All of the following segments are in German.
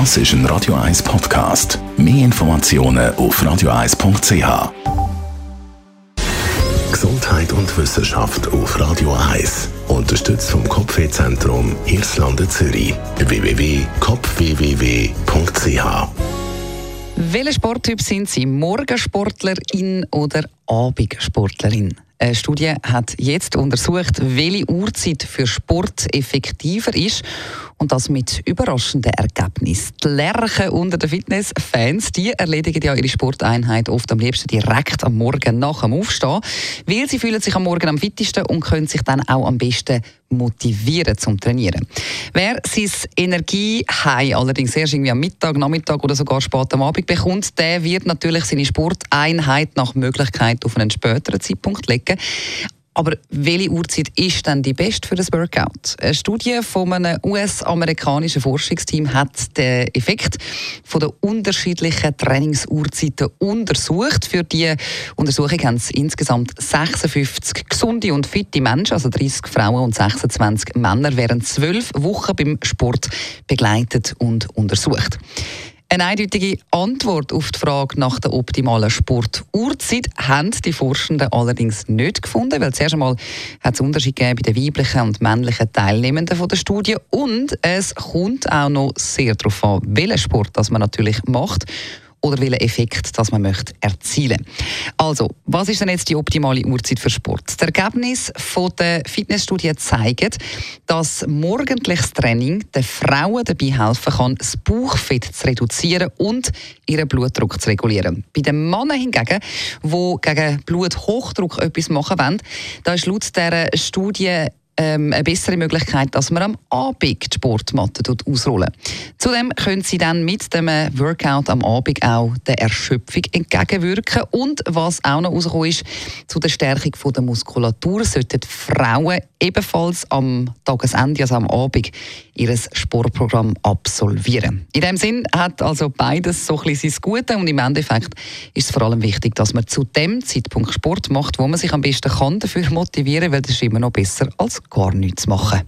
Das ist ein Radio 1 Podcast. Mehr Informationen auf radio1.ch. Gesundheit und Wissenschaft auf Radio 1. Unterstützt vom Kopfwehzentrum Irlande Zürich. www.kopfwww.ch Welcher Sporttyp sind Sie? Morgensportlerin oder Abendsportlerin? Eine Studie hat jetzt untersucht, welche Uhrzeit für Sport effektiver ist und das mit überraschenden Ergebnissen. Die Lerchen unter den Fitnessfans, die erledigen ja ihre Sporteinheit oft am liebsten direkt am Morgen nach dem Aufstehen, weil sie fühlen sich am Morgen am fittesten und können sich dann auch am besten motivieren zum Trainieren. Wer sein Energiehigh allerdings erst irgendwie am Mittag, Nachmittag oder sogar spät am Abend bekommt, der wird natürlich seine Sporteinheit nach Möglichkeit auf einen späteren Zeitpunkt legen. Aber welche Uhrzeit ist denn die beste für das Workout? Eine Studie von einem US-amerikanischen Forschungsteam hat den Effekt von der unterschiedlichen Trainingsuhrzeiten untersucht. Für die Untersuchung haben es insgesamt 56 gesunde und fitte Menschen, also 30 Frauen und 26 Männer, während zwölf Wochen beim Sport begleitet und untersucht. Eine eindeutige Antwort auf die Frage nach der optimalen Sportuhrzeit haben die Forschenden allerdings nicht gefunden, weil zuerst einmal hat es Unterschiede gegeben bei den weiblichen und männlichen Teilnehmenden von der Studie. Und es kommt auch noch sehr darauf an, welchen Sport das man natürlich macht oder welchen Effekt das man möchte erzielen Also, was ist denn jetzt die optimale Uhrzeit für Sport? Das Ergebnis von der Fitnessstudie zeigt, dass morgendliches Training den Frauen dabei helfen kann, das Bauchfett zu reduzieren und ihren Blutdruck zu regulieren. Bei den Männern hingegen, die gegen Bluthochdruck etwas machen wollen, da ist laut dieser Studie ähm, eine bessere Möglichkeit, dass man am Abend die Sportmatte ausrollen. Zudem können Sie dann mit dem Workout am Abend auch der Erschöpfung entgegenwirken. Und was auch noch rausgekommen ist, zu der Stärkung der Muskulatur sollten Frauen ebenfalls am Tagesende, also am Abend, ihr Sportprogramm absolvieren. In dem Sinn hat also beides so ein bisschen sein Gute und im Endeffekt ist es vor allem wichtig, dass man zu dem Zeitpunkt Sport macht, wo man sich am besten kann dafür motivieren, weil das ist immer noch besser als gar nichts machen.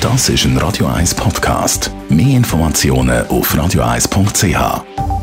Das ist ein Radio 1 Podcast. Mehr Informationen auf radio1.ch.